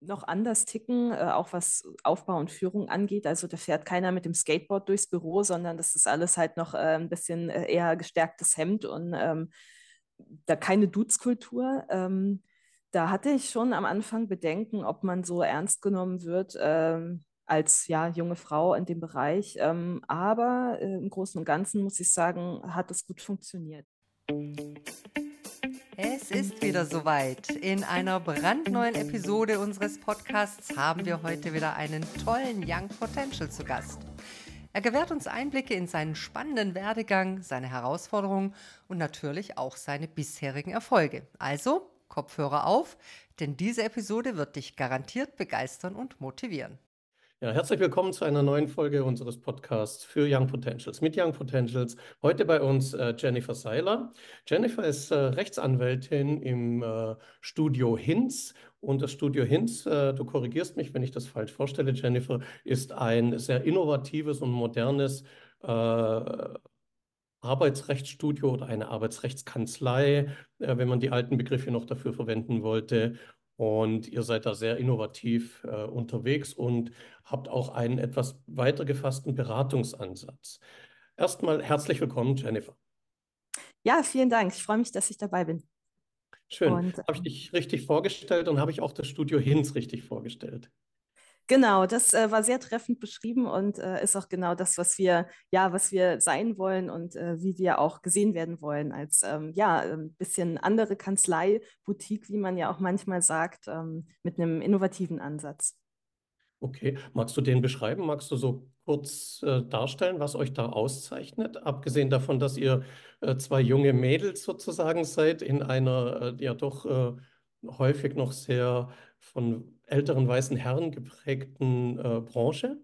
noch anders ticken, äh, auch was Aufbau und Führung angeht. Also da fährt keiner mit dem Skateboard durchs Büro, sondern das ist alles halt noch äh, ein bisschen äh, eher gestärktes Hemd und ähm, da keine Duzkultur. Ähm, da hatte ich schon am Anfang Bedenken, ob man so ernst genommen wird ähm, als ja, junge Frau in dem Bereich. Ähm, aber äh, im Großen und Ganzen muss ich sagen, hat es gut funktioniert. Es ist wieder soweit. In einer brandneuen Episode unseres Podcasts haben wir heute wieder einen tollen Young Potential zu Gast. Er gewährt uns Einblicke in seinen spannenden Werdegang, seine Herausforderungen und natürlich auch seine bisherigen Erfolge. Also Kopfhörer auf, denn diese Episode wird dich garantiert begeistern und motivieren. Ja, herzlich willkommen zu einer neuen Folge unseres Podcasts für Young Potentials. Mit Young Potentials heute bei uns äh, Jennifer Seiler. Jennifer ist äh, Rechtsanwältin im äh, Studio Hinz und das Studio Hinz, äh, du korrigierst mich, wenn ich das falsch vorstelle, Jennifer, ist ein sehr innovatives und modernes äh, Arbeitsrechtsstudio oder eine Arbeitsrechtskanzlei, äh, wenn man die alten Begriffe noch dafür verwenden wollte. Und ihr seid da sehr innovativ äh, unterwegs und habt auch einen etwas weiter gefassten Beratungsansatz. Erstmal herzlich willkommen, Jennifer. Ja, vielen Dank. Ich freue mich, dass ich dabei bin. Schön. Habe ich dich richtig vorgestellt und habe ich auch das Studio Hinz richtig vorgestellt? Genau, das äh, war sehr treffend beschrieben und äh, ist auch genau das, was wir, ja, was wir sein wollen und äh, wie wir auch gesehen werden wollen als ähm, ja, ein bisschen andere Kanzlei, Boutique, wie man ja auch manchmal sagt, ähm, mit einem innovativen Ansatz. Okay, magst du den beschreiben? Magst du so kurz äh, darstellen, was euch da auszeichnet? Abgesehen davon, dass ihr äh, zwei junge Mädels sozusagen seid in einer äh, ja doch häufig noch sehr von älteren weißen Herren geprägten äh, Branche?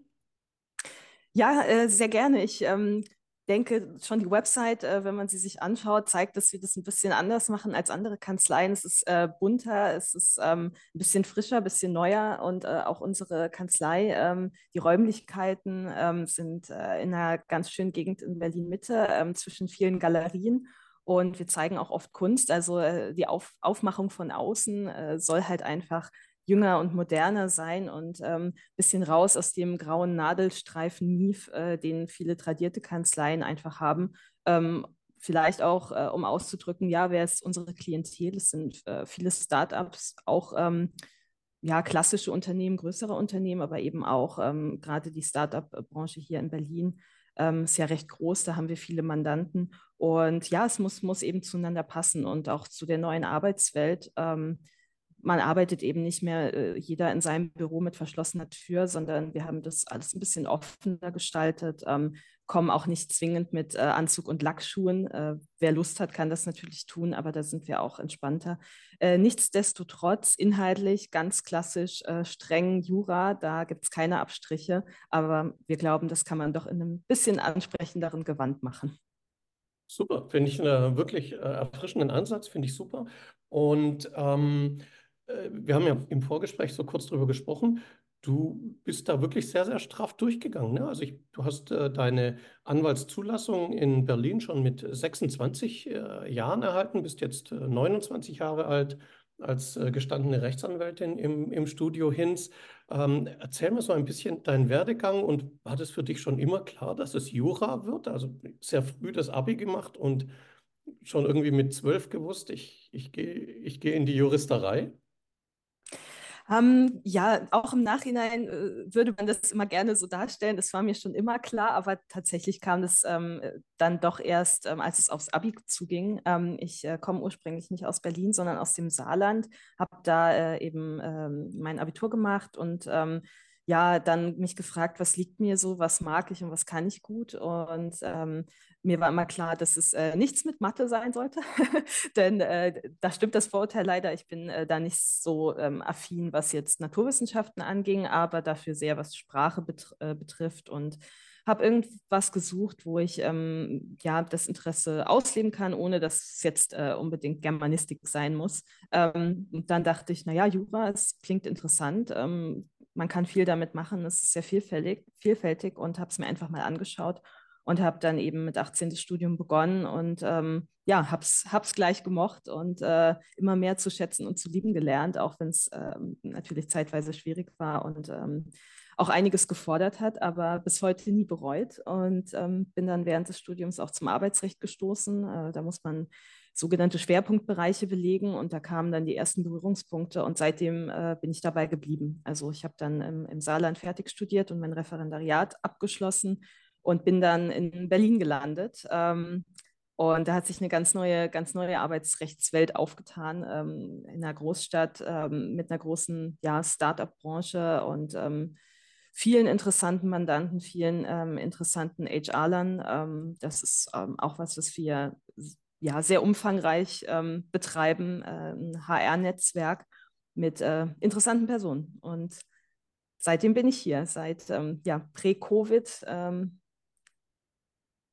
Ja, äh, sehr gerne. Ich ähm, denke, schon die Website, äh, wenn man sie sich anschaut, zeigt, dass wir das ein bisschen anders machen als andere Kanzleien. Es ist äh, bunter, es ist ähm, ein bisschen frischer, ein bisschen neuer und äh, auch unsere Kanzlei, ähm, die Räumlichkeiten ähm, sind äh, in einer ganz schönen Gegend in Berlin-Mitte ähm, zwischen vielen Galerien. Und wir zeigen auch oft Kunst. Also die Auf Aufmachung von außen äh, soll halt einfach jünger und moderner sein und ein ähm, bisschen raus aus dem grauen Nadelstreifen Mief, äh, den viele tradierte Kanzleien einfach haben. Ähm, vielleicht auch, äh, um auszudrücken, ja, wer ist unsere Klientel? Es sind äh, viele Startups, auch ähm, ja, klassische Unternehmen, größere Unternehmen, aber eben auch ähm, gerade die Startup-Branche hier in Berlin ähm, ist ja recht groß, da haben wir viele Mandanten. Und ja, es muss, muss eben zueinander passen und auch zu der neuen Arbeitswelt. Ähm, man arbeitet eben nicht mehr äh, jeder in seinem Büro mit verschlossener Tür, sondern wir haben das alles ein bisschen offener gestaltet, ähm, kommen auch nicht zwingend mit äh, Anzug und Lackschuhen. Äh, wer Lust hat, kann das natürlich tun, aber da sind wir auch entspannter. Äh, nichtsdestotrotz inhaltlich ganz klassisch äh, streng Jura, da gibt es keine Abstriche, aber wir glauben, das kann man doch in einem bisschen ansprechenderen Gewand machen. Super, finde ich einen wirklich äh, erfrischenden Ansatz, finde ich super. Und ähm, äh, wir haben ja im Vorgespräch so kurz drüber gesprochen. Du bist da wirklich sehr, sehr straff durchgegangen. Ne? Also ich, du hast äh, deine Anwaltszulassung in Berlin schon mit 26 äh, Jahren erhalten, bist jetzt äh, 29 Jahre alt als äh, gestandene Rechtsanwältin im, im Studio Hinz. Ähm, erzähl mir so ein bisschen deinen Werdegang und war das für dich schon immer klar, dass es Jura wird? Also sehr früh das Abi gemacht und schon irgendwie mit zwölf gewusst, ich, ich gehe ich geh in die Juristerei? Ähm, ja, auch im Nachhinein äh, würde man das immer gerne so darstellen. Das war mir schon immer klar, aber tatsächlich kam das ähm, dann doch erst, ähm, als es aufs Abi zuging. Ähm, ich äh, komme ursprünglich nicht aus Berlin, sondern aus dem Saarland, habe da äh, eben ähm, mein Abitur gemacht und ähm, ja, dann mich gefragt, was liegt mir so, was mag ich und was kann ich gut. Und ähm, mir war immer klar, dass es äh, nichts mit Mathe sein sollte, denn äh, da stimmt das Vorurteil leider. Ich bin äh, da nicht so ähm, affin, was jetzt Naturwissenschaften anging, aber dafür sehr, was Sprache bet äh, betrifft und habe irgendwas gesucht, wo ich ähm, ja das Interesse ausleben kann, ohne dass es jetzt äh, unbedingt Germanistik sein muss. Ähm, und dann dachte ich, naja, Jura, es klingt interessant ähm, man kann viel damit machen, es ist sehr vielfältig, vielfältig und habe es mir einfach mal angeschaut und habe dann eben mit 18 das Studium begonnen und ähm, ja, hab's, hab's gleich gemocht und äh, immer mehr zu schätzen und zu lieben gelernt, auch wenn es ähm, natürlich zeitweise schwierig war und ähm, auch einiges gefordert hat, aber bis heute nie bereut und ähm, bin dann während des Studiums auch zum Arbeitsrecht gestoßen. Äh, da muss man sogenannte Schwerpunktbereiche belegen und da kamen dann die ersten Berührungspunkte und seitdem äh, bin ich dabei geblieben. Also ich habe dann im, im, Saarland fertig studiert und mein Referendariat abgeschlossen und bin dann in Berlin gelandet. Ähm, und da hat sich eine ganz neue, ganz neue Arbeitsrechtswelt aufgetan ähm, in einer Großstadt ähm, mit einer großen ja, Start-up-Branche und ähm, vielen interessanten Mandanten, vielen ähm, interessanten HR-Lern. Ähm, das ist auch was, was wir ja, sehr umfangreich betreiben, äh, ein HR-Netzwerk mit äh, interessanten Personen. Und seitdem bin ich hier, seit ja, Prä-Covid.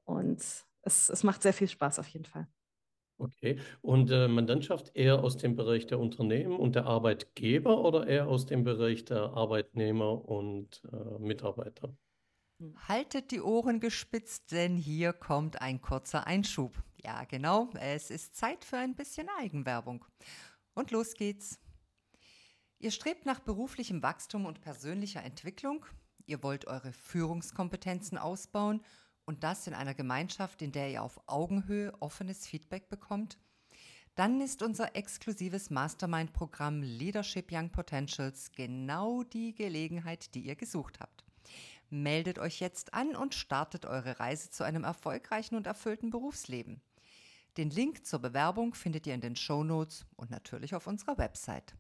Und es, es macht sehr viel Spaß auf jeden Fall. Okay, und äh, Mandantschaft eher aus dem Bereich der Unternehmen und der Arbeitgeber oder eher aus dem Bereich der Arbeitnehmer und äh, Mitarbeiter? Haltet die Ohren gespitzt, denn hier kommt ein kurzer Einschub. Ja, genau, es ist Zeit für ein bisschen Eigenwerbung. Und los geht's. Ihr strebt nach beruflichem Wachstum und persönlicher Entwicklung. Ihr wollt eure Führungskompetenzen ausbauen und das in einer Gemeinschaft, in der ihr auf Augenhöhe offenes Feedback bekommt, dann ist unser exklusives Mastermind-Programm Leadership Young Potentials genau die Gelegenheit, die ihr gesucht habt. Meldet euch jetzt an und startet eure Reise zu einem erfolgreichen und erfüllten Berufsleben. Den Link zur Bewerbung findet ihr in den Show Notes und natürlich auf unserer Website.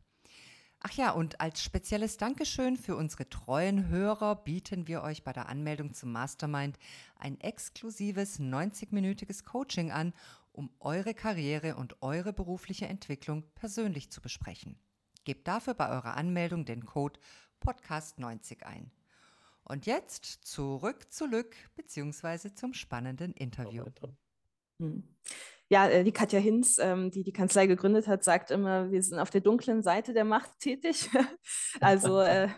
Ach ja, und als spezielles Dankeschön für unsere treuen Hörer bieten wir euch bei der Anmeldung zum Mastermind ein exklusives 90-minütiges Coaching an, um eure Karriere und eure berufliche Entwicklung persönlich zu besprechen. Gebt dafür bei eurer Anmeldung den Code Podcast90 ein. Und jetzt zurück zu Lück bzw. zum spannenden Interview. Hm ja, äh, die Katja Hinz, ähm, die die Kanzlei gegründet hat, sagt immer, wir sind auf der dunklen Seite der Macht tätig. also äh,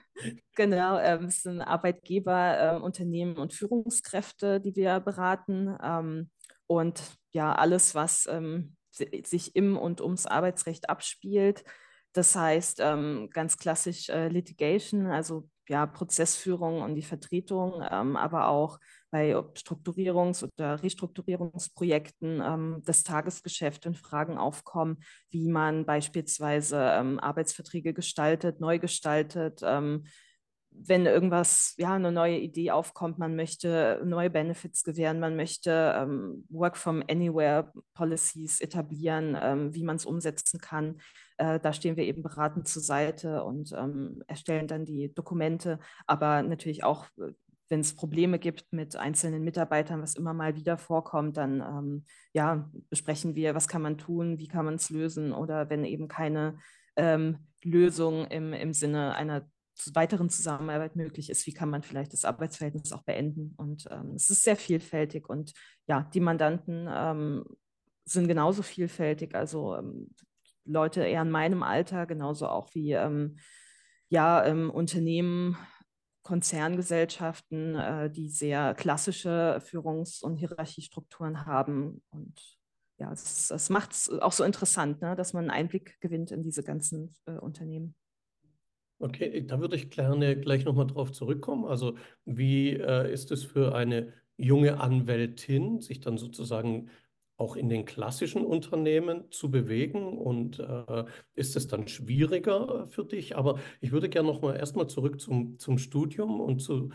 genau, äh, es sind Arbeitgeber, äh, Unternehmen und Führungskräfte, die wir beraten. Ähm, und ja, alles, was ähm, sich im und ums Arbeitsrecht abspielt. Das heißt, ähm, ganz klassisch äh, Litigation, also ja, Prozessführung und die Vertretung, ähm, aber auch bei Strukturierungs- oder Restrukturierungsprojekten ähm, das Tagesgeschäft und Fragen aufkommen, wie man beispielsweise ähm, Arbeitsverträge gestaltet, neu gestaltet, ähm, wenn irgendwas, ja, eine neue Idee aufkommt, man möchte neue Benefits gewähren, man möchte ähm, Work from Anywhere Policies etablieren, ähm, wie man es umsetzen kann. Äh, da stehen wir eben beratend zur Seite und ähm, erstellen dann die Dokumente, aber natürlich auch äh, wenn es Probleme gibt mit einzelnen Mitarbeitern, was immer mal wieder vorkommt, dann ähm, ja, besprechen wir, was kann man tun, wie kann man es lösen oder wenn eben keine ähm, Lösung im, im Sinne einer weiteren Zusammenarbeit möglich ist, wie kann man vielleicht das Arbeitsverhältnis auch beenden. Und ähm, es ist sehr vielfältig und ja, die Mandanten ähm, sind genauso vielfältig, also ähm, Leute eher in meinem Alter, genauso auch wie ähm, ja, Unternehmen, Konzerngesellschaften, äh, die sehr klassische Führungs- und Hierarchiestrukturen haben. Und ja, es, es macht es auch so interessant, ne, dass man einen Einblick gewinnt in diese ganzen äh, Unternehmen. Okay, da würde ich gerne gleich nochmal drauf zurückkommen. Also wie äh, ist es für eine junge Anwältin, sich dann sozusagen auch in den klassischen Unternehmen zu bewegen? Und äh, ist es dann schwieriger für dich? Aber ich würde gerne noch mal erstmal zurück zum, zum Studium und zu,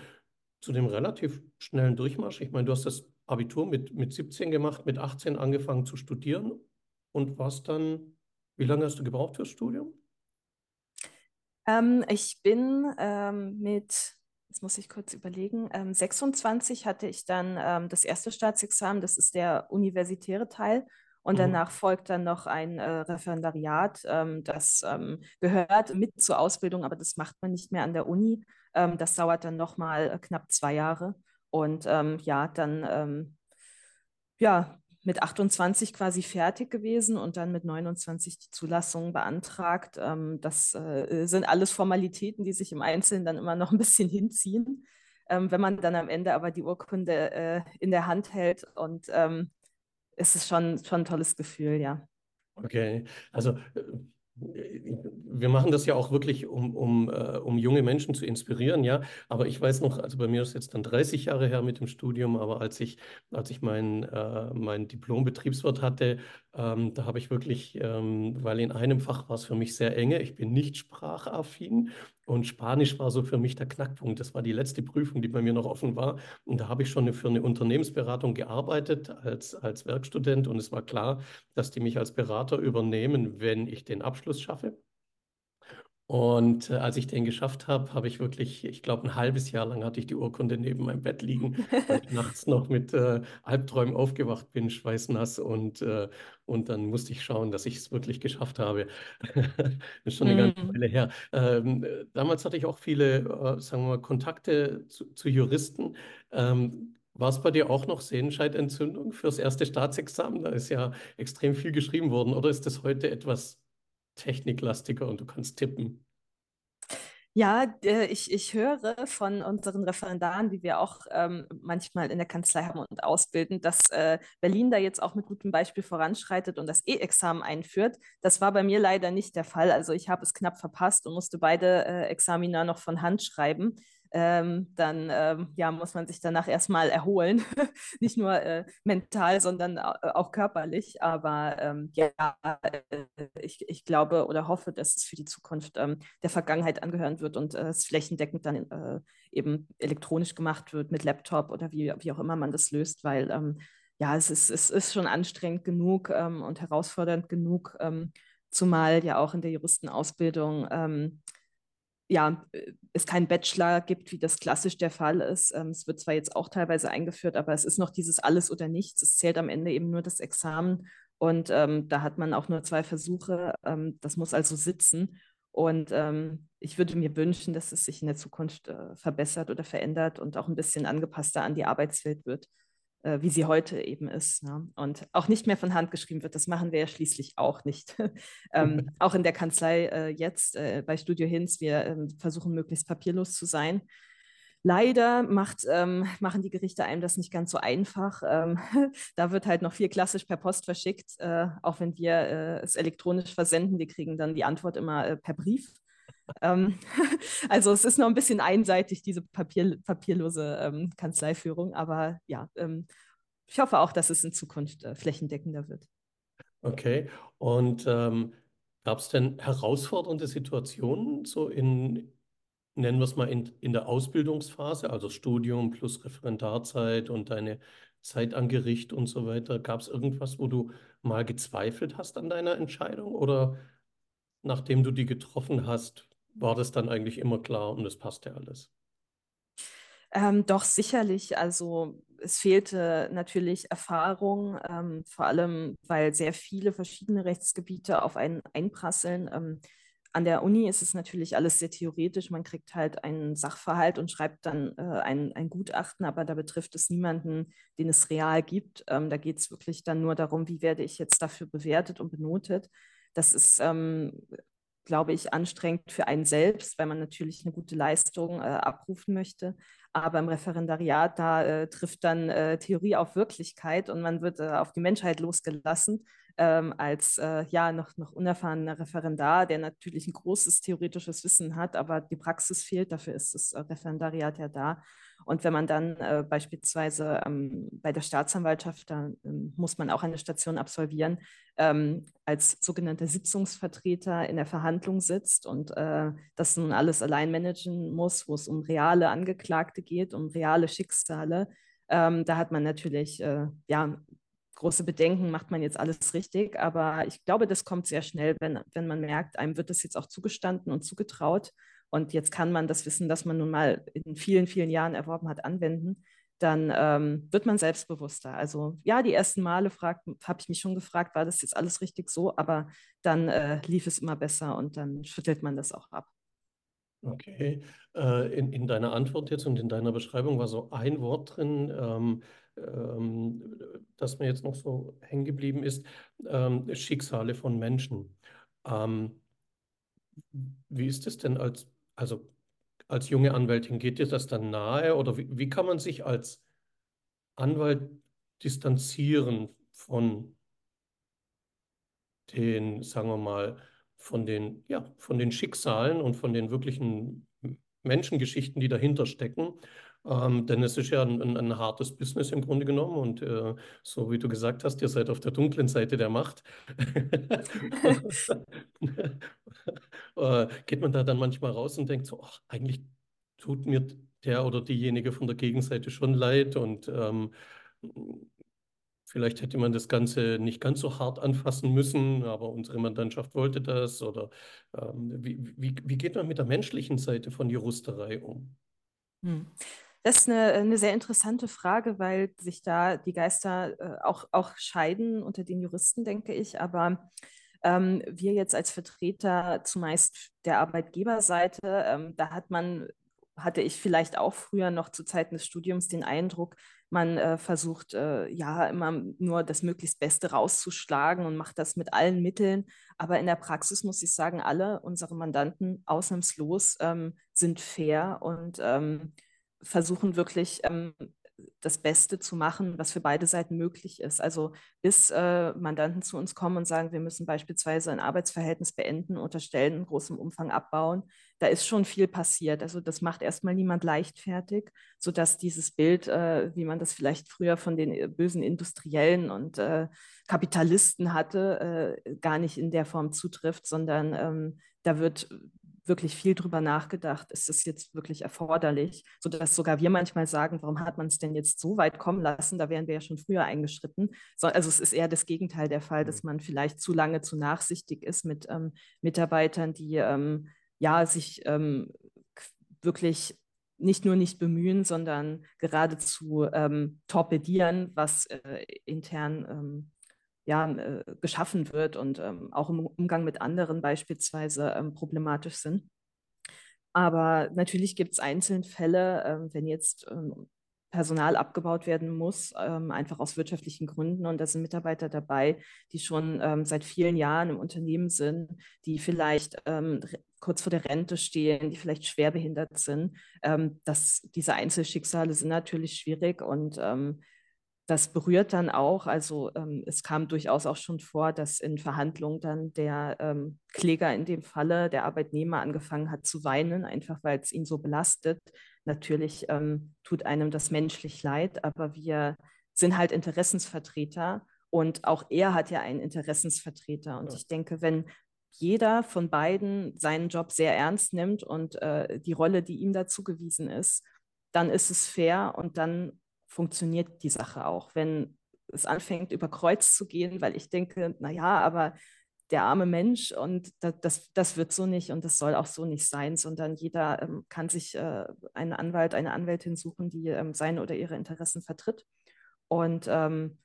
zu dem relativ schnellen Durchmarsch. Ich meine, du hast das Abitur mit, mit 17 gemacht, mit 18 angefangen zu studieren und warst dann, wie lange hast du gebraucht fürs Studium? Ähm, ich bin ähm, mit jetzt muss ich kurz überlegen, ähm, 26 hatte ich dann ähm, das erste Staatsexamen, das ist der universitäre Teil. Und mhm. danach folgt dann noch ein äh, Referendariat, ähm, das ähm, gehört mit zur Ausbildung, aber das macht man nicht mehr an der Uni. Das dauert dann nochmal äh, knapp zwei Jahre. Und ja, dann ja, mit 28 quasi fertig gewesen und dann mit 29 die Zulassung beantragt. Ähm, das äh, sind alles Formalitäten, die sich im Einzelnen dann immer noch ein bisschen hinziehen. ähm, wenn man dann am Ende aber die Urkunde äh, in der Hand hält und ähm, es ist schon, schon ein tolles Gefühl, ja. Okay, also äh, wir machen das ja auch wirklich, um, um, äh, um junge Menschen zu inspirieren, ja. Aber ich weiß noch, also bei mir ist jetzt dann 30 Jahre her mit dem Studium, aber als ich, als ich mein, äh, mein Diplom-Betriebswirt hatte, ähm, da habe ich wirklich, ähm, weil in einem Fach war es für mich sehr enge, ich bin nicht sprachaffin und Spanisch war so für mich der Knackpunkt. Das war die letzte Prüfung, die bei mir noch offen war. Und da habe ich schon für eine Unternehmensberatung gearbeitet als, als Werkstudent und es war klar, dass die mich als Berater übernehmen, wenn ich den Abschluss schaffe. Und äh, als ich den geschafft habe, habe ich wirklich, ich glaube, ein halbes Jahr lang hatte ich die Urkunde neben meinem Bett liegen, weil ich nachts noch mit äh, Albträumen aufgewacht bin, schweißnass. Und, äh, und dann musste ich schauen, dass ich es wirklich geschafft habe. das ist schon eine ganze Mhm. Weile her. Ähm, damals hatte ich auch viele, äh, sagen wir mal, Kontakte zu, zu Juristen. Ähm, war es bei dir auch noch Sehenscheidentzündung fürs erste Staatsexamen? Da ist ja extrem viel geschrieben worden. Oder ist das heute etwas techniklastiger und du kannst tippen. Ja, äh, ich, ich höre von unseren Referendaren, die wir auch ähm, manchmal in der Kanzlei haben und ausbilden, dass äh, Berlin da jetzt auch mit gutem Beispiel voranschreitet und das E-Examen einführt. Das war bei mir leider nicht der Fall. Also ich habe es knapp verpasst und musste beide äh, Examina noch von Hand schreiben ähm, dann ähm, ja, muss man sich danach erstmal erholen. Nicht nur äh, mental, sondern äh, auch körperlich. Aber ähm, ja, äh, ich, ich glaube oder hoffe, dass es für die Zukunft ähm, der Vergangenheit angehören wird und äh, es flächendeckend dann äh, eben elektronisch gemacht wird mit Laptop oder wie, wie auch immer man das löst, weil ähm, ja, es ist, es ist schon anstrengend genug ähm, und herausfordernd genug, zumal ja auch in der Juristenausbildung ja, äh, es keinen Bachelor gibt, wie das klassisch der Fall ist. Ähm, es wird zwar jetzt auch teilweise eingeführt, aber es ist noch dieses Alles oder Nichts. Es zählt am Ende eben nur das Examen und ähm, da hat man auch nur zwei Versuche. Ähm, das muss also sitzen. Und ähm, ich würde mir wünschen, dass es sich in der Zukunft äh, verbessert oder verändert und auch ein bisschen angepasster an die Arbeitswelt wird wie sie heute eben ist. Ne? Und auch nicht mehr von Hand geschrieben wird. Das machen wir ja schließlich auch nicht. ähm, auch in der Kanzlei äh, jetzt äh, bei Studio Hinz, wir ähm, versuchen möglichst papierlos zu sein. Leider macht, ähm, machen die Gerichte einem das nicht ganz so einfach. Ähm, da wird halt noch viel klassisch per Post verschickt, äh, auch wenn wir äh, es elektronisch versenden. Wir kriegen dann die Antwort immer äh, per Brief. Ähm, also es ist noch ein bisschen einseitig, diese Papier, papierlose ähm, Kanzleiführung, aber ja, ähm, ich hoffe auch, dass es in Zukunft äh, flächendeckender wird. Okay, und ähm, gab es denn herausfordernde Situationen so in, nennen wir es mal, in, in der Ausbildungsphase, also Studium plus Referendarzeit und deine Zeit an Gericht und so weiter? Gab es irgendwas, wo du mal gezweifelt hast an deiner Entscheidung oder nachdem du die getroffen hast, war das dann eigentlich immer klar und es passte alles? Ähm, doch, sicherlich. Also es fehlte natürlich Erfahrung, ähm, vor allem weil sehr viele verschiedene Rechtsgebiete auf einen einprasseln. Ähm, an der Uni ist es natürlich alles sehr theoretisch. Man kriegt halt einen Sachverhalt und schreibt dann äh, ein, ein Gutachten, aber da betrifft es niemanden, den es real gibt. Ähm, da geht es wirklich dann nur darum, wie werde ich jetzt dafür bewertet und benotet. Das ist ähm, glaube ich, anstrengend für einen selbst, weil man natürlich eine gute Leistung äh, abrufen möchte. Aber im Referendariat, da äh, trifft dann äh, Theorie auf Wirklichkeit und man wird äh, auf die Menschheit losgelassen ähm, als äh, ja noch, noch unerfahrener Referendar, der natürlich ein großes theoretisches Wissen hat, aber die Praxis fehlt. Dafür ist das äh, Referendariat ja da. Und wenn man dann äh, beispielsweise ähm, bei der Staatsanwaltschaft, da ähm, muss man auch eine Station absolvieren, ähm, als sogenannter Sitzungsvertreter in der Verhandlung sitzt und äh, das nun alles allein managen muss, wo es um reale Angeklagte geht, um reale Schicksale, ähm, da hat man natürlich äh, ja, große Bedenken, macht man jetzt alles richtig. Aber ich glaube, das kommt sehr schnell, wenn, wenn man merkt, einem wird das jetzt auch zugestanden und zugetraut. Und jetzt kann man das Wissen, das man nun mal in vielen, vielen Jahren erworben hat, anwenden. Dann ähm, wird man selbstbewusster. Also ja, die ersten Male habe ich mich schon gefragt, war das jetzt alles richtig so? Aber dann äh, lief es immer besser und dann schüttelt man das auch ab. Okay, äh, in, in deiner Antwort jetzt und in deiner Beschreibung war so ein Wort drin, ähm, ähm, das mir jetzt noch so hängen geblieben ist, ähm, Schicksale von Menschen. Ähm, wie ist es denn als, also als junge Anwältin, geht dir das dann nahe oder wie, wie kann man sich als Anwalt distanzieren von den, sagen wir mal, von den, ja, von den Schicksalen und von den wirklichen Menschengeschichten, die dahinter stecken. Ähm, denn es ist ja ein, ein, ein, hartes Business im Grunde genommen und äh, so wie du gesagt hast, ihr seid auf der dunklen Seite der Macht. äh, geht man da dann manchmal raus und denkt so, ach, eigentlich tut mir der oder diejenige von der Gegenseite schon leid und ähm, Vielleicht hätte man das Ganze nicht ganz so hart anfassen müssen, aber unsere Mandantschaft wollte das. Oder ähm, wie, wie, wie, geht man mit der menschlichen Seite von Juristerei um? Hm. Das ist eine, eine, sehr interessante Frage, weil sich da die Geister äh, auch, auch scheiden unter den Juristen, denke ich. Aber ähm, wir jetzt als Vertreter zumeist der Arbeitgeberseite, ähm, da hat man hatte ich vielleicht auch früher noch zu Zeiten des Studiums den Eindruck, man äh, versucht äh, ja immer nur das möglichst Beste rauszuschlagen und macht das mit allen Mitteln. Aber in der Praxis muss ich sagen, alle unsere Mandanten ausnahmslos ähm, sind fair und ähm, versuchen wirklich ähm, das Beste zu machen, was für beide Seiten möglich ist. Also bis äh, Mandanten zu uns kommen und sagen, wir müssen beispielsweise ein Arbeitsverhältnis beenden oder Stellen in großem Umfang abbauen, da ist schon viel passiert. Also das macht erstmal niemand leichtfertig, sodass dieses Bild, äh, wie man das vielleicht früher von den äh, bösen Industriellen und äh, Kapitalisten hatte, äh, gar nicht in der Form zutrifft, sondern ähm, da wird wirklich viel drüber nachgedacht, ist es jetzt wirklich erforderlich, sodass sogar wir manchmal sagen, warum hat man es denn jetzt so weit kommen lassen, da wären wir ja schon früher eingeschritten. So, also es ist eher das Gegenteil der Fall, dass mhm. man vielleicht zu lange zu nachsichtig ist mit ähm, Mitarbeitern, die ähm, ja sich ähm, wirklich nicht nur nicht bemühen, sondern geradezu ähm, torpedieren, was äh, intern ähm, ja, äh, geschaffen wird und ähm, auch im Umgang mit anderen beispielsweise ähm, problematisch sind. Aber natürlich gibt es einzelne Fälle, ähm, wenn jetzt ähm, Personal abgebaut werden muss, ähm, einfach aus wirtschaftlichen Gründen. Und da sind Mitarbeiter dabei, die schon ähm, seit vielen Jahren im Unternehmen sind, die vielleicht kurz vor der Rente stehen, die vielleicht schwerbehindert sind. das, diese Einzelschicksale sind natürlich schwierig und das berührt dann auch, also ähm, es kam durchaus auch schon vor, dass in Verhandlungen dann der ähm, Kläger in dem Falle, der Arbeitnehmer, angefangen hat zu weinen, einfach weil es ihn so belastet. Natürlich ähm, tut einem das menschlich leid, aber wir sind halt Interessensvertreter und auch er hat ja einen Interessensvertreter. Und ja. ich denke, wenn jeder von beiden seinen Job sehr ernst nimmt und äh, die Rolle, die ihm dazu gewiesen ist, dann ist es fair und dann funktioniert die Sache auch. Wenn es anfängt, über Kreuz zu gehen, weil ich denke, naja, aber der arme Mensch und das, das, das, wird so nicht und das soll auch so nicht sein, sondern jeder ähm, kann sich äh, einen Anwalt, eine Anwältin suchen, die ähm, seine oder ihre Interessen vertritt. Und ähm,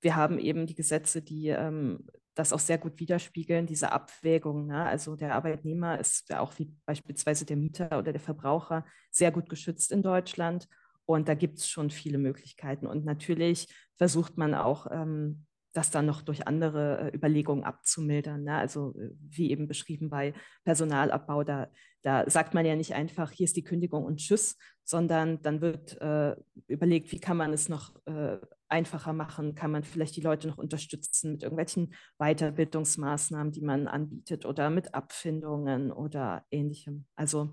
wir haben eben die Gesetze, die ähm, das auch sehr gut widerspiegeln, diese Abwägung. Ne? Also der Arbeitnehmer ist ja auch wie beispielsweise der Mieter oder der Verbraucher sehr gut geschützt in Deutschland. Und da gibt es schon viele Möglichkeiten. Und natürlich versucht man auch, ähm, das dann noch durch andere äh, Überlegungen abzumildern. Ne? Also äh, wie eben beschrieben bei Personalabbau, da, da sagt man ja nicht einfach, hier ist die Kündigung und tschüss, sondern dann wird äh, überlegt, wie kann man es noch äh, einfacher machen, kann man vielleicht die Leute noch unterstützen mit irgendwelchen Weiterbildungsmaßnahmen, die man anbietet oder mit Abfindungen oder ähnlichem. Also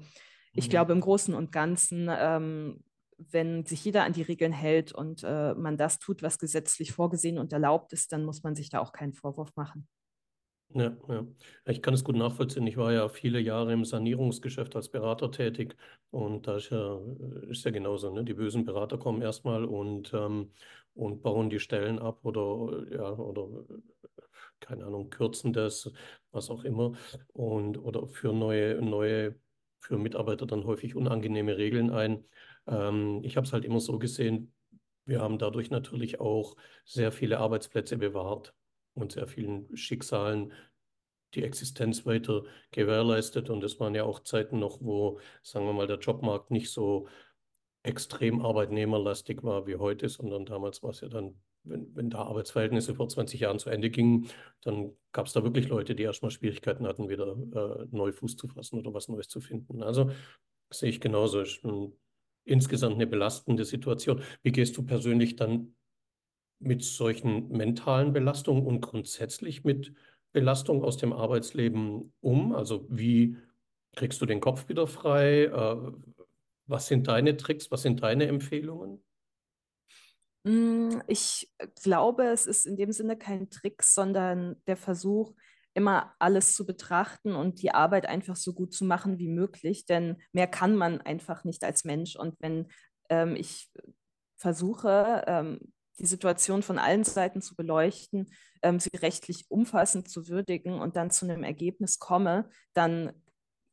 ich mhm. glaube, im Großen und Ganzen ähm, wenn sich jeder an die Regeln hält und äh, man das tut, was gesetzlich vorgesehen und erlaubt ist, dann muss man sich da auch keinen Vorwurf machen. Ja, ja. Ich kann es gut nachvollziehen. Ich war ja viele Jahre im Sanierungsgeschäft als Berater tätig und da ist ja, ist ja genauso. Ne? Die bösen Berater kommen erstmal und, ähm, und bauen die Stellen ab oder, ja, oder keine Ahnung, kürzen das, was auch immer. Und oder für neue, neue, für Mitarbeiter dann häufig unangenehme Regeln ein. Ähm, ich habe es halt immer so gesehen, wir haben dadurch natürlich auch sehr viele Arbeitsplätze bewahrt und sehr vielen Schicksalen die Existenz weiter gewährleistet. Und es waren ja auch Zeiten noch, wo, sagen wir mal, der Jobmarkt nicht so extrem arbeitnehmerlastig war wie heute, sondern damals war es ja dann, wenn, wenn da Arbeitsverhältnisse vor 20 Jahren zu Ende gingen, dann gab es da wirklich Leute, die erstmal Schwierigkeiten hatten, wieder äh, neu Fuß zu fassen oder was Neues zu finden. Also sehe ich genauso. Ist insgesamt eine belastende Situation. Wie gehst du persönlich dann mit solchen mentalen Belastungen und grundsätzlich mit Belastung aus dem Arbeitsleben um? Also wie kriegst du den Kopf wieder frei? Äh, was sind deine Tricks? Was sind deine Empfehlungen? Mm, ich glaube, es ist in dem Sinne kein Trick, sondern der Versuch, immer alles zu betrachten und die Arbeit einfach so gut zu machen wie möglich, denn mehr kann man einfach nicht als Mensch. Und wenn ähm, ich versuche, ähm, die Situation von allen Seiten zu beleuchten, ähm, sie rechtlich umfassend zu würdigen und dann zu einem Ergebnis komme, dann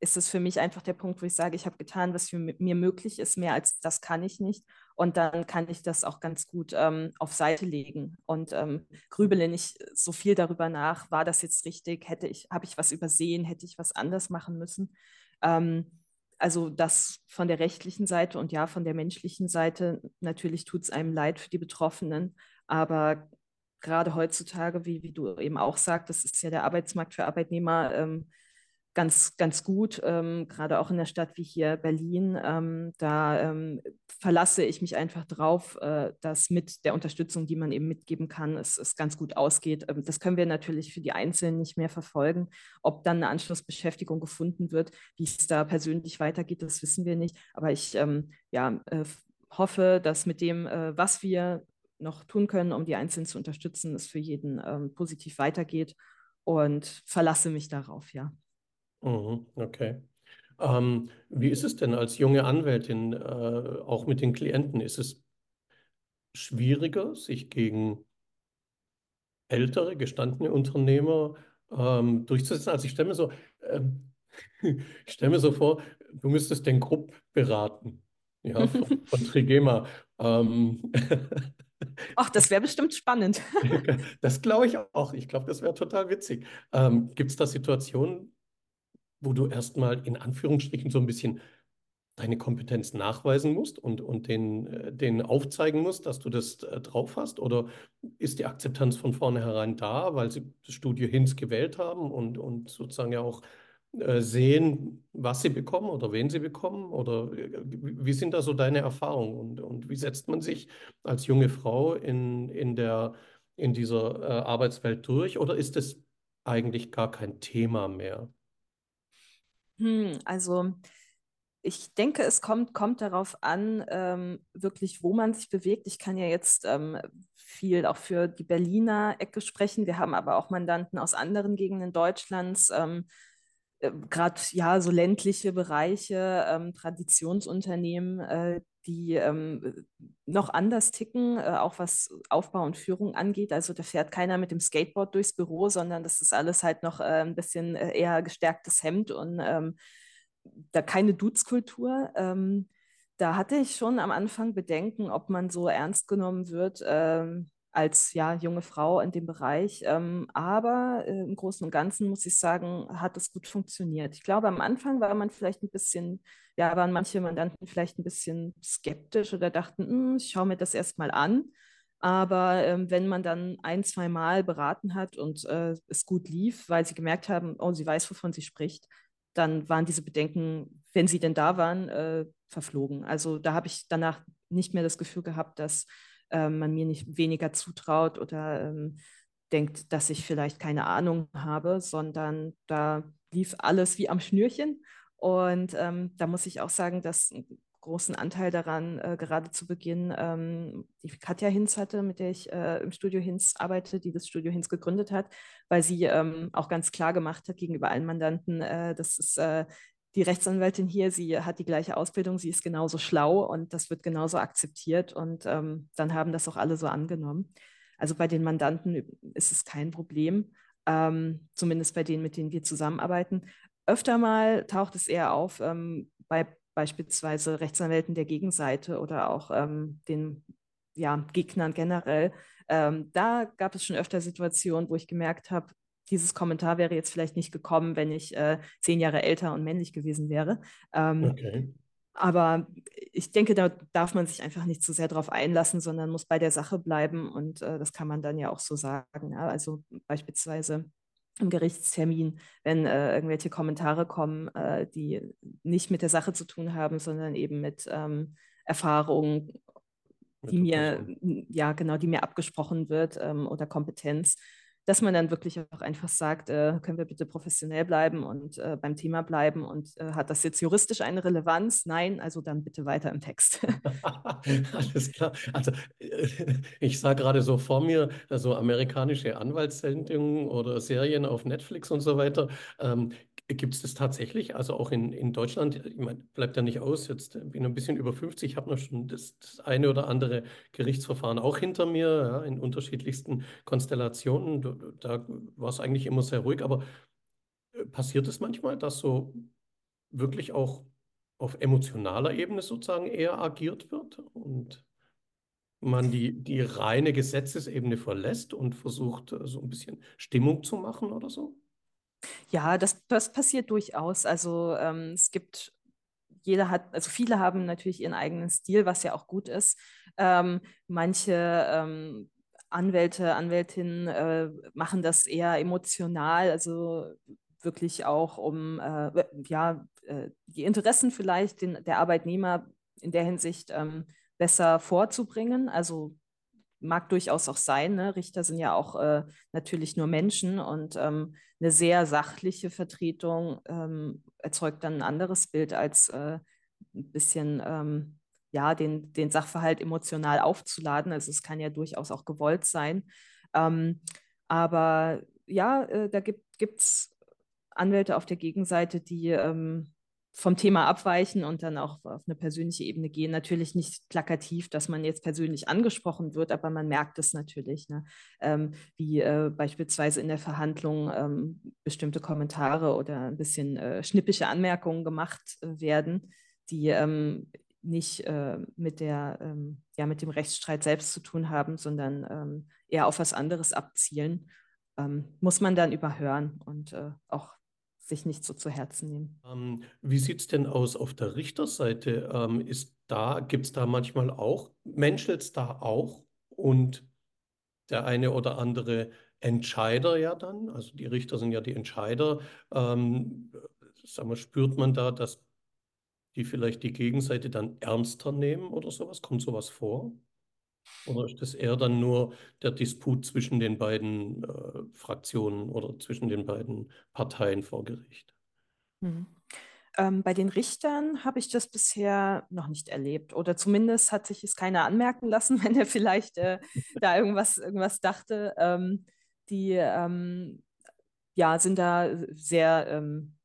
ist es für mich einfach der Punkt, wo ich sage, ich habe getan, was für mir möglich ist, mehr als das kann ich nicht. Und dann kann ich das auch ganz gut ähm, auf Seite legen und ähm, grübele nicht so viel darüber nach, war das jetzt richtig, hätte ich, habe ich was übersehen, hätte ich was anders machen müssen. Ähm, also das von der rechtlichen Seite und ja, von der menschlichen Seite, natürlich tut es einem leid für die Betroffenen, aber gerade heutzutage, wie, wie du eben auch sagst, das ist ja der Arbeitsmarkt für Arbeitnehmer ähm, ganz, ganz gut, ähm, gerade auch in der Stadt wie hier Berlin. Ähm, da ähm, verlasse ich mich einfach drauf, äh, dass mit der Unterstützung, die man eben mitgeben kann, es, es ganz gut ausgeht. Ähm, das können wir natürlich für die Einzelnen nicht mehr verfolgen. Ob dann eine Anschlussbeschäftigung gefunden wird, wie es da persönlich weitergeht, das wissen wir nicht. Aber ich ähm, ja, äh, hoffe, dass mit dem, äh, was wir noch tun können, um die Einzelnen zu unterstützen, es für jeden ähm, positiv weitergeht und verlasse mich darauf, ja. Mhm, okay. Ähm, wie ist es denn als junge Anwältin, äh, auch mit den Klienten? Ist es schwieriger, sich gegen ältere, gestandene Unternehmer ähm, durchzusetzen? Also ich stelle mir so, ähm, ich stelle mir so vor, du müsstest den Grupp beraten, ja, von, von Trigema. Ähm, Ach, das wäre bestimmt spannend. das glaube ich auch. Ich glaube, das wäre total witzig. Ähm, Gibt es da Situationen, wo du erstmal in Anführungsstrichen so ein bisschen deine Kompetenz nachweisen musst und, und den, äh, den aufzeigen musst, dass du das äh, drauf hast? Oder ist die Akzeptanz von vornherein da, weil sie das Studio Hinz gewählt haben und, und sozusagen ja auch äh, sehen, was sie bekommen oder wen sie bekommen? Oder wie sind da so deine Erfahrungen und, und wie setzt man sich als junge Frau in, in, der, in dieser Arbeitswelt durch? Oder ist es eigentlich gar kein Thema mehr? Hm, also ich denke, es kommt, kommt darauf an, ähm, wirklich, wo man sich bewegt. Ich kann ja jetzt ähm, viel auch für die Berliner Ecke sprechen. Wir haben aber auch Mandanten aus anderen Gegenden Deutschlands. Ähm, äh, Gerade ja, so ländliche Bereiche, ähm, Traditionsunternehmen, äh, die ähm, noch anders ticken, äh, auch was Aufbau und Führung angeht. Also da fährt keiner mit dem Skateboard durchs Büro, sondern das ist alles halt noch äh, ein bisschen äh, eher gestärktes Hemd und ähm, da keine Duzkultur. Ähm, da hatte ich schon am Anfang Bedenken, ob man so ernst genommen wird ähm, als ja, junge Frau in dem Bereich. Ähm, aber äh, im Großen und Ganzen muss ich sagen, hat es gut funktioniert. Ich glaube, am Anfang war man vielleicht ein bisschen ja, waren manche Mandanten vielleicht ein bisschen skeptisch oder dachten, hm, ich schaue mir das erstmal an. Aber ähm, wenn man dann ein, zwei Mal beraten hat und äh, es gut lief, weil sie gemerkt haben, oh, sie weiß, wovon sie spricht, dann waren diese Bedenken, wenn sie denn da waren, äh, verflogen. Also da habe ich danach nicht mehr das Gefühl gehabt, dass äh, man mir nicht weniger zutraut oder ähm, denkt, dass ich vielleicht keine Ahnung habe, sondern da lief alles wie am Schnürchen und ähm, da muss ich auch sagen, dass einen großen Anteil daran äh, gerade zu Beginn ähm, die Katja Hinz hatte, mit der ich äh, im Studio Hinz arbeite, die das Studio Hinz gegründet hat, weil sie ähm, auch ganz klar gemacht hat gegenüber allen Mandanten, äh, das ist äh, die Rechtsanwältin hier, sie hat die gleiche Ausbildung, sie ist genauso schlau und das wird genauso akzeptiert und ähm, dann haben das auch alle so angenommen. Also bei den Mandanten ist es kein Problem, ähm, zumindest bei denen, mit denen wir zusammenarbeiten. Öfter mal taucht es eher auf ähm, bei beispielsweise Rechtsanwälten der Gegenseite oder auch ähm, den ja, Gegnern generell. Ähm, da gab es schon öfter Situationen, wo ich gemerkt habe, dieses Kommentar wäre jetzt vielleicht nicht gekommen, wenn ich äh, zehn Jahre älter und männlich gewesen wäre. Ähm, okay. Aber ich denke, da darf man sich einfach nicht zu sehr darauf einlassen, sondern muss bei der Sache bleiben. Und äh, das kann man dann ja auch so sagen. Ja? Also beispielsweise im Gerichtstermin, wenn äh, irgendwelche Kommentare kommen, äh, die nicht mit der Sache zu tun haben, sondern eben mit ähm, Erfahrungen, die mir, ja genau, die mir abgesprochen wird ähm, oder Kompetenz dass man dann wirklich auch einfach sagt, äh, können wir bitte professionell bleiben und äh, beim Thema bleiben und äh, hat das jetzt juristisch eine Relevanz? Nein, also dann bitte weiter im Text. Alles klar. Also ich sah gerade so vor mir, so amerikanische Anwaltssendungen oder Serien auf Netflix und so weiter. Ähm, Gibt es das tatsächlich? Also auch in, in Deutschland, ich meine, bleibt ja nicht aus, jetzt bin ich ein bisschen über 50, habe noch schon das, das, eine oder andere Gerichtsverfahren auch hinter mir, ja, in unterschiedlichsten Konstellationen. Da, da war es eigentlich immer sehr ruhig, aber äh, passiert es manchmal, dass so wirklich auch auf emotionaler Ebene sozusagen eher agiert wird und man die, die reine Gesetzesebene verlässt und versucht, äh, so ein bisschen Stimmung zu machen oder so? Ja, das, das passiert durchaus. Also ähm, es gibt, jeder hat, also viele haben natürlich ihren eigenen Stil, was ja auch gut ist. Ähm, manche ähm, Anwälte, Anwältinnen äh, machen das eher emotional, also wirklich auch um äh, ja, äh, die Interessen vielleicht den, der Arbeitnehmer in der Hinsicht ähm, besser vorzubringen. Also mag durchaus auch sein. Ne? Richter sind ja auch äh, natürlich nur Menschen und ähm, eine sehr sachliche Vertretung ähm, erzeugt dann ein anderes Bild als äh, ein bisschen ähm, ja, den, den Sachverhalt emotional aufzuladen. Also es kann ja durchaus auch gewollt sein. Ähm, aber ja, äh, da gibt es Anwälte auf der Gegenseite, die ähm, vom Thema abweichen und dann auch auf eine persönliche Ebene gehen. Natürlich nicht plakativ, dass man jetzt persönlich angesprochen wird, aber man merkt es natürlich, ne? ähm, wie äh, beispielsweise in der Verhandlung ähm, bestimmte Kommentare oder ein bisschen äh, schnippische Anmerkungen gemacht äh, werden, die ähm, nicht äh, mit, der, ähm, ja, mit dem Rechtsstreit selbst zu tun haben, sondern ähm, eher auf was anderes abzielen. Ähm, muss man dann überhören und äh, auch sich nicht so zu Herzen nehmen. Ähm, wie sieht es denn aus auf der Richterseite? Ähm, ist da, gibt es da manchmal auch, menschelt es da auch und der eine oder andere Entscheider ja dann, also die Richter sind ja die Entscheider, ähm, sagen wir, spürt man da, dass die vielleicht die Gegenseite dann ernster nehmen oder sowas? Kommt sowas vor? Oder ist das eher dann nur der Disput zwischen den beiden äh, Fraktionen oder zwischen den beiden Parteien vor Gericht? Hm. Ähm, bei den Richtern habe ich das bisher noch nicht erlebt. Oder zumindest hat sich es keiner anmerken lassen, wenn er vielleicht äh, da irgendwas, irgendwas dachte. Ähm, die ähm, ja, sind da sehr, ähm,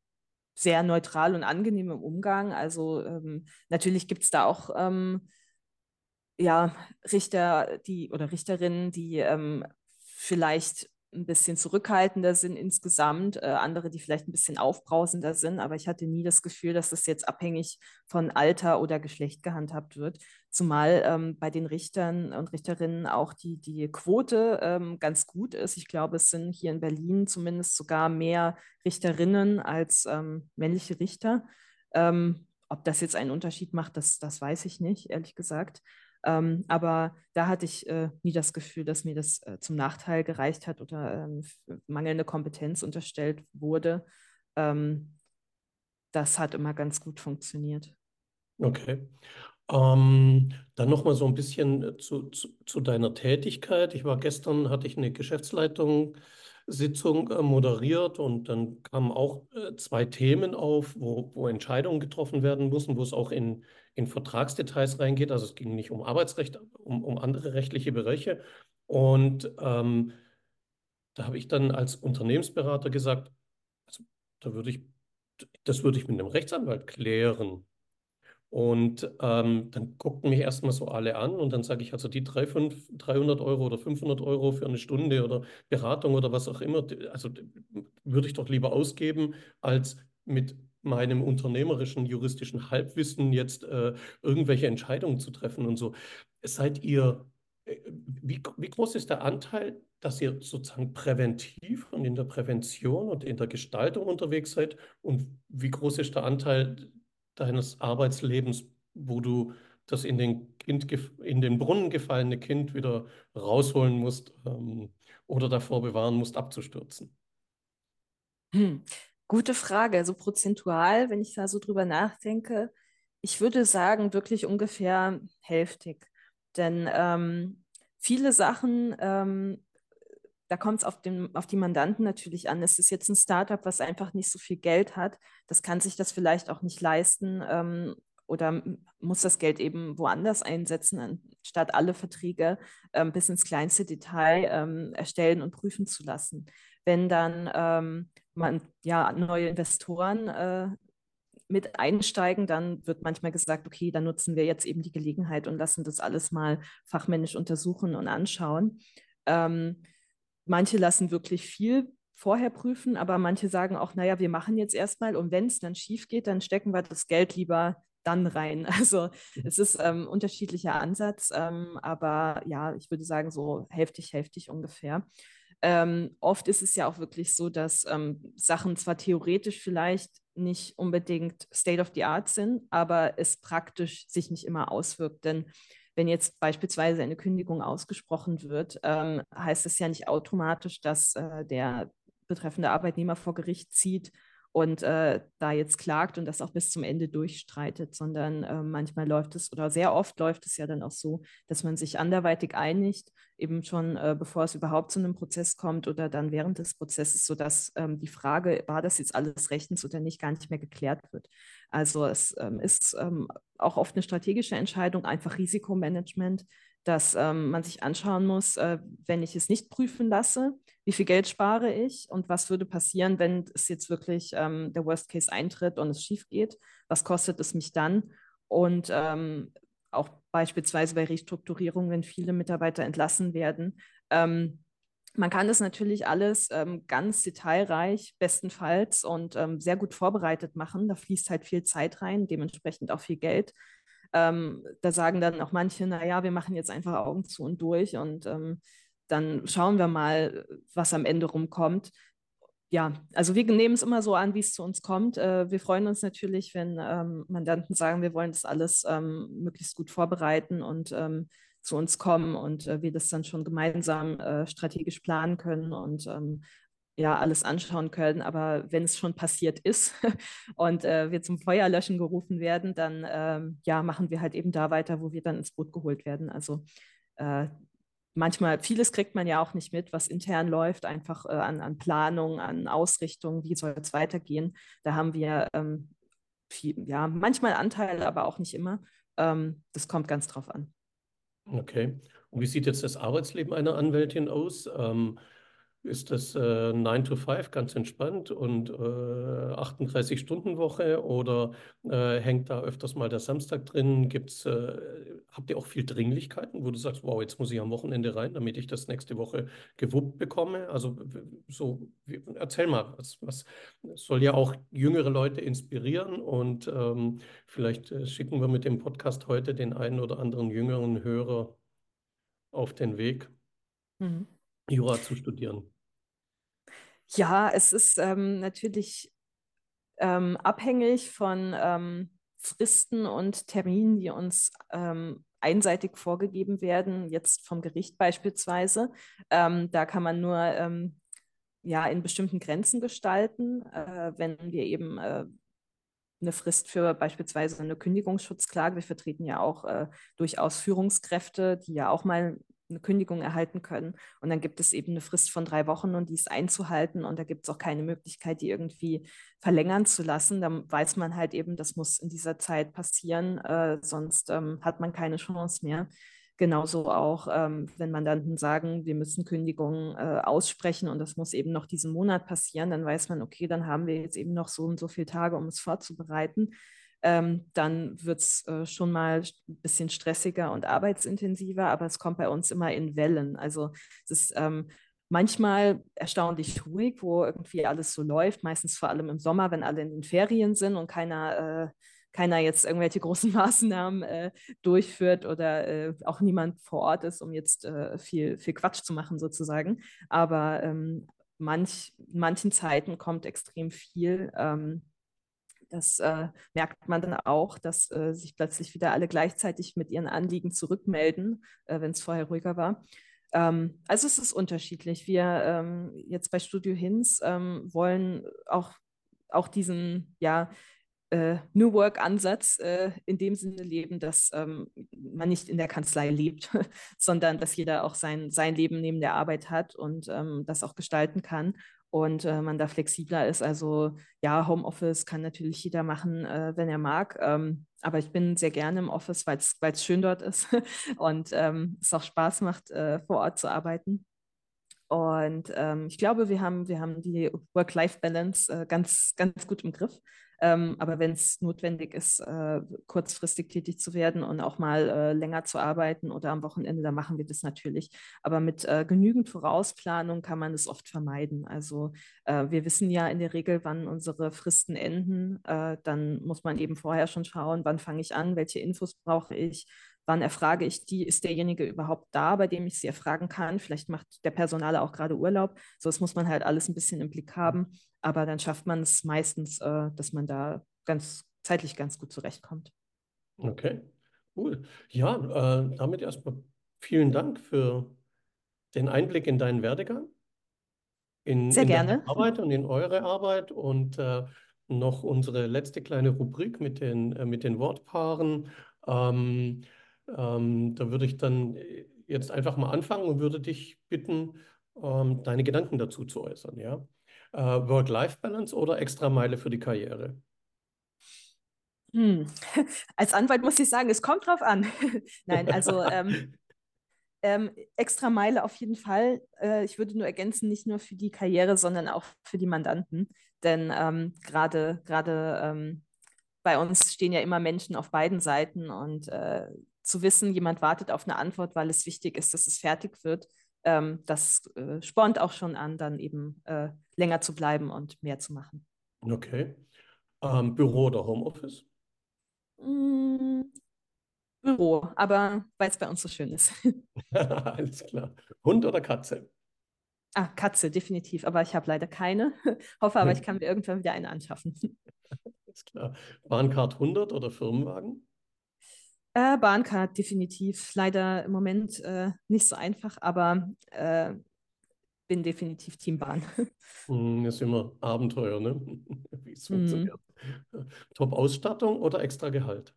sehr neutral und angenehm im Umgang. Also ähm, natürlich gibt es da auch ähm, ja, Richter, die oder Richterinnen, die ähm, vielleicht ein bisschen zurückhaltender sind insgesamt, äh, andere, die vielleicht ein bisschen aufbrausender sind, aber ich hatte nie das Gefühl, dass das jetzt abhängig von Alter oder Geschlecht gehandhabt wird, zumal ähm, bei den Richtern und Richterinnen auch die, die Quote ähm, ganz gut ist. Ich glaube, es sind hier in Berlin zumindest sogar mehr Richterinnen als ähm, männliche Richter. Ähm, ob das jetzt einen Unterschied macht, das, das weiß ich nicht, ehrlich gesagt. Ähm, aber da hatte ich äh, nie das Gefühl, dass mir das äh, zum Nachteil gereicht hat oder ähm, mangelnde Kompetenz unterstellt wurde. Ähm, das hat immer ganz gut funktioniert. Okay. Ähm, dann noch mal so ein bisschen äh, zu, zu, zu, deiner Tätigkeit. Ich war gestern, hatte ich eine Geschäftsleitung Sitzung äh, moderiert und dann kamen auch äh, zwei Themen auf, wo, wo Entscheidungen getroffen werden müssen, wo es auch in, in Vertragsdetails reingeht. Also es ging nicht um Arbeitsrecht, um, um andere rechtliche Bereiche. Und ähm, da habe ich dann als Unternehmensberater gesagt, also da würde ich, das würde ich mit einem Rechtsanwalt klären. Und ähm, dann guckten mich erstmal so alle an und dann sage ich, also die 3, 5, 300 Euro oder 500 Euro für eine Stunde oder Beratung oder was auch immer, also würde ich doch lieber ausgeben, als mit meinem unternehmerischen, juristischen Halbwissen jetzt äh, irgendwelche Entscheidungen zu treffen und so. Seid ihr, äh, wie, wie groß ist der Anteil, dass ihr sozusagen präventiv und in der Prävention und in der Gestaltung unterwegs seid? Und wie groß ist der Anteil deines Arbeitslebens, wo du das in den, kind, in den Brunnen gefallene Kind wieder rausholen musst ähm, oder davor bewahren musst, abzustürzen? Hm, gute Frage. Also prozentual, wenn ich da so drüber nachdenke, ich würde sagen, wirklich ungefähr hälftig. Denn ähm, viele Sachen, ähm, da kommt es auf, auf die Mandanten natürlich an. Es ist jetzt ein Startup, was einfach nicht so viel Geld hat. Das kann sich das vielleicht auch nicht leisten ähm, oder muss das Geld eben woanders einsetzen, anstatt alle Verträge ähm, bis ins kleinste Detail ähm, erstellen und prüfen zu lassen. Wenn dann ähm, man ja neue Investoren äh, mit einsteigen, dann wird manchmal gesagt, okay, dann nutzen wir jetzt eben die Gelegenheit und lassen das alles mal fachmännisch untersuchen und anschauen. Ähm, manche lassen wirklich viel vorher prüfen, aber manche sagen auch, naja, wir machen jetzt erstmal und wenn es dann schief geht, dann stecken wir das Geld lieber dann rein. Also es ist ähm, unterschiedlicher Ansatz, ähm, aber ja, ich würde sagen so hälftig, hälftig ungefähr. Ähm, oft ist es ja auch wirklich so, dass ähm, Sachen zwar theoretisch vielleicht nicht unbedingt State of the Art sind, aber es praktisch sich nicht immer auswirkt. Denn wenn jetzt beispielsweise eine Kündigung ausgesprochen wird, ähm, heißt es ja nicht automatisch, dass äh, der betreffende Arbeitnehmer vor Gericht zieht und äh, da jetzt klagt und das auch bis zum Ende durchstreitet, sondern äh, manchmal läuft es oder sehr oft läuft es ja dann auch so, dass man sich anderweitig einigt, eben schon äh, bevor es überhaupt zu einem Prozess kommt oder dann während des Prozesses, sodass ähm, die Frage, war das jetzt alles rechtens oder nicht, gar nicht mehr geklärt wird. Also es ähm, ist ähm, auch oft eine strategische Entscheidung, einfach Risikomanagement, dass ähm, man sich anschauen muss, äh, wenn ich es nicht prüfen lasse, wie viel Geld spare ich und was würde passieren, wenn es jetzt wirklich ähm, der Worst Case eintritt und es schief geht? Was kostet es mich dann? Und ähm, auch beispielsweise bei Restrukturierung, wenn viele Mitarbeiter entlassen werden. Ähm, man kann das natürlich alles ähm, ganz detailreich, bestenfalls und ähm, sehr gut vorbereitet machen. Da fließt halt viel Zeit rein, dementsprechend auch viel Geld. Ähm, da sagen dann auch manche, naja, wir machen jetzt einfach Augen zu und durch und ähm, dann schauen wir mal, was am Ende rumkommt. Ja, also wir nehmen es immer so an, wie es zu uns kommt. Äh, wir freuen uns natürlich, wenn ähm, Mandanten sagen, wir wollen das alles ähm, möglichst gut vorbereiten und zu uns kommen und äh, wir das dann schon gemeinsam äh, strategisch planen können und ähm, ja alles anschauen können. Aber wenn es schon passiert ist und äh, wir zum Feuerlöschen gerufen werden, dann ähm, ja machen wir halt eben da weiter, wo wir dann ins Boot geholt werden. Also äh, manchmal, vieles kriegt man ja auch nicht mit, was intern läuft, einfach äh, an, an Planung, an Ausrichtung, wie soll es weitergehen. Da haben wir ähm, viel, ja, manchmal Anteil, aber auch nicht immer. Ähm, das kommt ganz drauf an. Okay. Und wie sieht jetzt das Arbeitsleben einer Anwältin aus? Ähm, ist das äh, 9 to 5 ganz entspannt und äh, 38-Stunden-Woche oder äh, hängt da öfters mal der Samstag drin? Gibt's, äh, habt ihr auch viel Dringlichkeiten, wo du sagst, wow, jetzt muss ich am Wochenende rein, damit ich das nächste Woche gewuppt bekomme? Also so, erzähl mal, was, was soll ja auch jüngere Leute inspirieren und ähm, vielleicht äh, schicken wir mit dem Podcast heute den einen oder anderen jüngeren Hörer auf den Weg. Mhm. Jura zu studieren? Ja, es ist ähm, natürlich ähm, abhängig von ähm, Fristen und Terminen, die uns ähm, einseitig vorgegeben werden, jetzt vom Gericht beispielsweise. Ähm, da kann man nur ähm, ja, in bestimmten Grenzen gestalten, äh, wenn wir eben äh, eine Frist für beispielsweise eine Kündigungsschutzklage. Wir vertreten ja auch äh, durchaus Führungskräfte, die ja auch mal eine Kündigung erhalten können. Und dann gibt es eben eine Frist von drei Wochen und die ist einzuhalten. Und da gibt es auch keine Möglichkeit, die irgendwie verlängern zu lassen. Dann weiß man halt eben, das muss in dieser Zeit passieren, äh, sonst ähm, hat man keine Chance mehr. Genauso auch, ähm, wenn Mandanten sagen, wir müssen Kündigungen äh, aussprechen und das muss eben noch diesen Monat passieren, dann weiß man, okay, dann haben wir jetzt eben noch so und so viele Tage, um es vorzubereiten ähm, dann wird es äh, schon mal ein bisschen stressiger und arbeitsintensiver, aber es kommt bei uns immer in Wellen. Also es ist ähm, manchmal erstaunlich ruhig, wo irgendwie alles so läuft, meistens vor allem im Sommer, wenn alle in den Ferien sind und keiner... Äh, keiner jetzt irgendwelche großen Maßnahmen äh, durchführt oder äh, auch niemand vor Ort ist, um jetzt äh, viel, viel Quatsch zu machen sozusagen. Aber ähm, manch, manchen Zeiten kommt extrem viel. Ähm, das äh, merkt man dann auch, dass äh, sich plötzlich wieder alle gleichzeitig mit ihren Anliegen zurückmelden, äh, wenn es vorher ruhiger war. Ähm, also es ist unterschiedlich. Wir ähm, jetzt bei Studio Hinz ähm, wollen auch, auch diesen, ja, äh, New Work-Ansatz äh, in dem Sinne leben, dass ähm, man nicht in der Kanzlei lebt, sondern dass jeder auch sein, sein Leben neben der Arbeit hat und ähm, das auch gestalten kann und äh, man da flexibler ist. Also ja, Homeoffice kann natürlich jeder machen, äh, wenn er mag. Ähm, aber ich bin sehr gerne im Office, weil es schön dort ist und ähm, es auch Spaß macht, äh, vor Ort zu arbeiten. Und ähm, ich glaube, wir haben, wir haben die Work-Life-Balance äh, ganz, ganz gut im Griff. Ähm, aber wenn es notwendig ist, äh, kurzfristig tätig zu werden und auch mal äh, länger zu arbeiten oder am Wochenende, dann machen wir das natürlich. Aber mit äh, genügend Vorausplanung kann man es oft vermeiden. Also äh, wir wissen ja in der Regel, wann unsere Fristen enden. Äh, dann muss man eben vorher schon schauen, wann fange ich an, welche Infos brauche ich wann erfrage ich die, ist derjenige überhaupt da, bei dem ich sie erfragen kann. Vielleicht macht der Personaler auch gerade Urlaub. So, das muss man halt alles ein bisschen im Blick haben. Aber dann schafft man es meistens, äh, dass man da ganz zeitlich ganz gut zurechtkommt. Okay, cool. Ja, äh, damit erstmal vielen Dank für den Einblick in deinen Werdegang, in, Sehr in gerne. deine Arbeit und in eure Arbeit und äh, noch unsere letzte kleine Rubrik mit den, äh, mit den Wortpaaren. Ähm, ähm, da würde ich dann jetzt einfach mal anfangen und würde dich bitten, ähm, deine Gedanken dazu zu äußern. Ja? Äh, Work-Life-Balance oder Extrameile für die Karriere? Hm. Als Anwalt muss ich sagen, es kommt drauf an. Nein, also ähm, ähm, extra Meile auf jeden Fall. Äh, ich würde nur ergänzen, nicht nur für die Karriere, sondern auch für die Mandanten. Denn ähm, gerade gerade ähm, bei uns stehen ja immer Menschen auf beiden Seiten und äh, zu wissen, jemand wartet auf eine Antwort, weil es wichtig ist, dass es fertig wird, ähm, das äh, spornt auch schon an, dann eben äh, länger zu bleiben und mehr zu machen. Okay. Ähm, Büro oder Homeoffice? Mm, Büro, aber weil es bei uns so schön ist. Alles klar. Hund oder Katze? Ah, Katze, definitiv. Aber ich habe leider keine. Hoffe aber, ich kann mir irgendwann wieder eine anschaffen. Alles klar. Bahncard 100 oder Firmenwagen? Äh, Bahncard, definitiv. Leider im Moment äh, nicht so einfach, aber äh, bin definitiv Teambahn. Hm, ist immer Abenteuer, ne? Wie es Mhm. funktioniert. Top-Ausstattung oder extra Gehalt?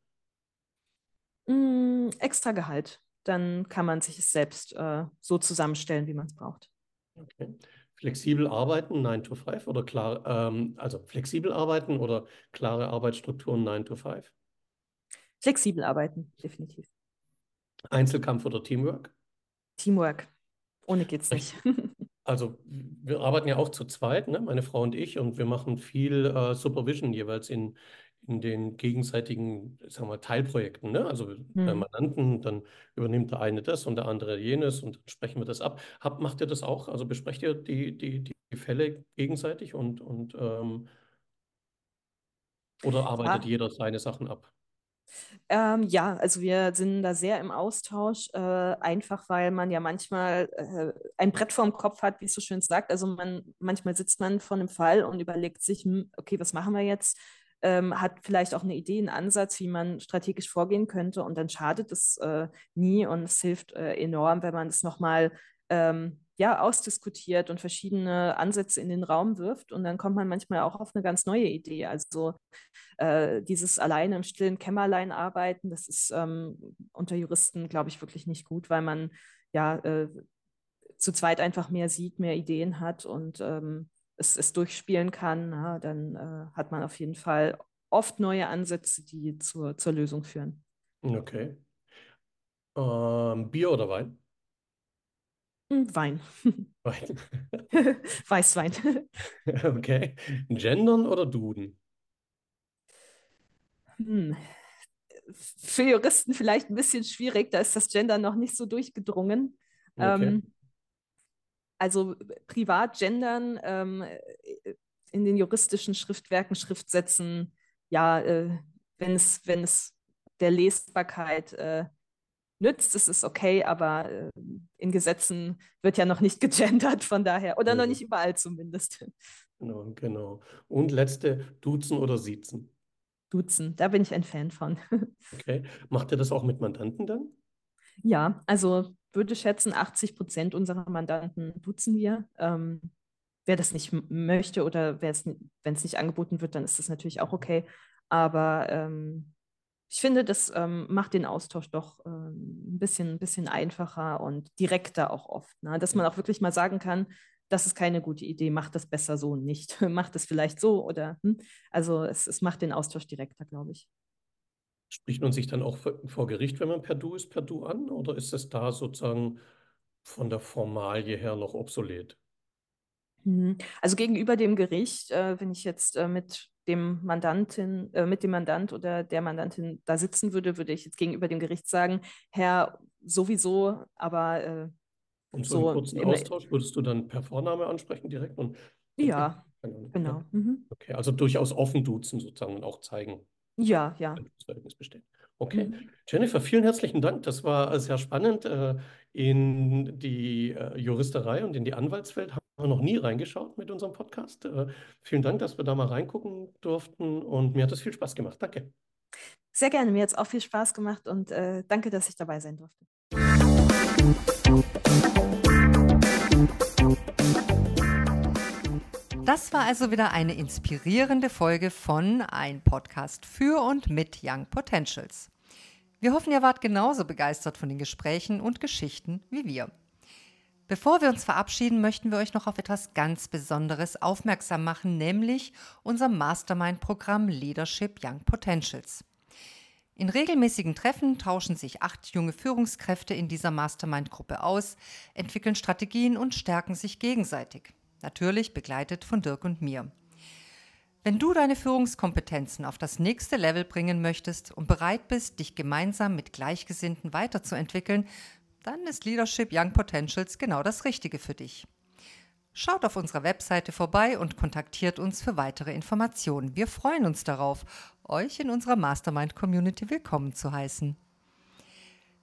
Mm, extra Gehalt. Dann kann man sich es selbst äh, so zusammenstellen, wie man es braucht. Okay. Flexibel arbeiten, 9 to 5 oder klar, ähm, also flexibel arbeiten oder klare Arbeitsstrukturen 9 to 5? Flexibel arbeiten, definitiv. Einzelkampf oder Teamwork? Teamwork. Ohne geht's nicht. Also wir arbeiten ja auch zu zweit, ne? Meine Frau und ich, und wir machen viel äh, Supervision jeweils in, in den gegenseitigen, sagen wir, Teilprojekten. Ne? Also Hm. Mandanten, dann übernimmt der eine das und der andere jenes und dann sprechen wir das ab. Hab, macht ihr das auch? Also besprecht ihr die, die, die Fälle gegenseitig und, und ähm, oder arbeitet Ja, jeder seine Sachen ab? Ähm, ja, also wir sind da sehr im Austausch, äh, einfach weil man ja manchmal äh, ein Brett vorm Kopf hat, wie es so schön sagt. Also man, manchmal sitzt man vor einem Fall und überlegt sich, hm, okay, was machen wir jetzt? Ähm, hat vielleicht auch eine Idee, einen Ansatz, wie man strategisch vorgehen könnte und dann schadet es äh, nie und es hilft äh, enorm, wenn man es nochmal ähm, ja, ausdiskutiert und verschiedene Ansätze in den Raum wirft und dann kommt man manchmal auch auf eine ganz neue Idee. Also äh, dieses alleine im stillen Kämmerlein arbeiten, das ist ähm, unter Juristen, glaube ich, wirklich nicht gut, weil man ja äh, zu zweit einfach mehr sieht, mehr Ideen hat und ähm, es, es durchspielen kann. Na, dann äh, hat man auf jeden Fall oft neue Ansätze, die zur, zur Lösung führen. Okay. Ähm, Bier oder Wein? Wein. Wein. Weißwein. Okay. Gendern oder Duden? Hm. Für Juristen vielleicht ein bisschen schwierig, da ist das Gender noch nicht so durchgedrungen. Okay. Ähm, also privat gendern ähm, in den juristischen Schriftwerken, Schriftsätzen, ja, äh, wenn es, wenn es der Lesbarkeit äh, nützt, ist es okay, aber äh, in Gesetzen wird ja noch nicht gegendert, von daher, oder noch Ja, nicht überall zumindest. genau, genau. Und letzte, Duzen oder Siezen? Duzen, da bin ich ein Fan von. Okay. Macht ihr das auch mit Mandanten dann? Ja, also würde schätzen, 80 Prozent unserer Mandanten duzen wir. Ähm, wer das nicht möchte oder wenn es nicht angeboten wird, dann ist das natürlich auch okay. Aber ähm, ich finde, das ähm, macht den Austausch doch ähm, ein, bisschen, ein bisschen einfacher und direkter auch oft. Ne? Dass man auch wirklich mal sagen kann, das ist keine gute Idee, mach das besser so nicht. mach das vielleicht so oder hm? also es, es macht den Austausch direkter, glaube ich. Spricht man sich dann auch vor Gericht, wenn man per Du ist, per Du an? Oder ist das da sozusagen von der Formalie her noch obsolet? Mhm. Also gegenüber dem Gericht, äh, wenn ich jetzt äh, mit dem Mandantin, äh, mit dem Mandant oder der Mandantin da sitzen würde, würde ich jetzt gegenüber dem Gericht sagen, Herr, sowieso, aber äh, und so, so einen kurzen Austausch würdest du dann per Vorname ansprechen direkt? Und, ja, genau. Mhm. Okay, also durchaus offen duzen sozusagen und auch zeigen. Ja, ja. Verhältnis besteht. Okay. Mhm. Jennifer, vielen herzlichen Dank. Das war sehr spannend. Äh, in die äh, Juristerei und in die Anwaltswelt wir noch nie reingeschaut mit unserem Podcast. Äh, vielen Dank, dass wir da mal reingucken durften und mir hat es viel Spaß gemacht. Danke. Sehr gerne. Mir hat es auch viel Spaß gemacht und danke, dass ich dabei sein durfte. Das war also wieder eine inspirierende Folge von Ein Podcast für und mit Young Potentials. Wir hoffen, ihr wart genauso begeistert von den Gesprächen und Geschichten wie wir. Bevor wir uns verabschieden, möchten wir euch noch auf etwas ganz Besonderes aufmerksam machen, nämlich unser Mastermind-Programm Leadership Young Potentials. In regelmäßigen Treffen tauschen sich acht junge Führungskräfte in dieser Mastermind-Gruppe aus, entwickeln Strategien und stärken sich gegenseitig. Natürlich begleitet von Dirk und mir. Wenn du deine Führungskompetenzen auf das nächste Level bringen möchtest und bereit bist, dich gemeinsam mit Gleichgesinnten weiterzuentwickeln, dann ist Leadership Young Potentials genau das Richtige für dich. Schaut auf unserer Webseite vorbei und kontaktiert uns für weitere Informationen. Wir freuen uns darauf, euch in unserer Mastermind Community willkommen zu heißen.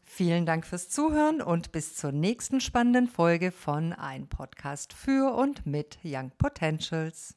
Vielen Dank fürs Zuhören und bis zur nächsten spannenden Folge von Ein Podcast für und mit Young Potentials.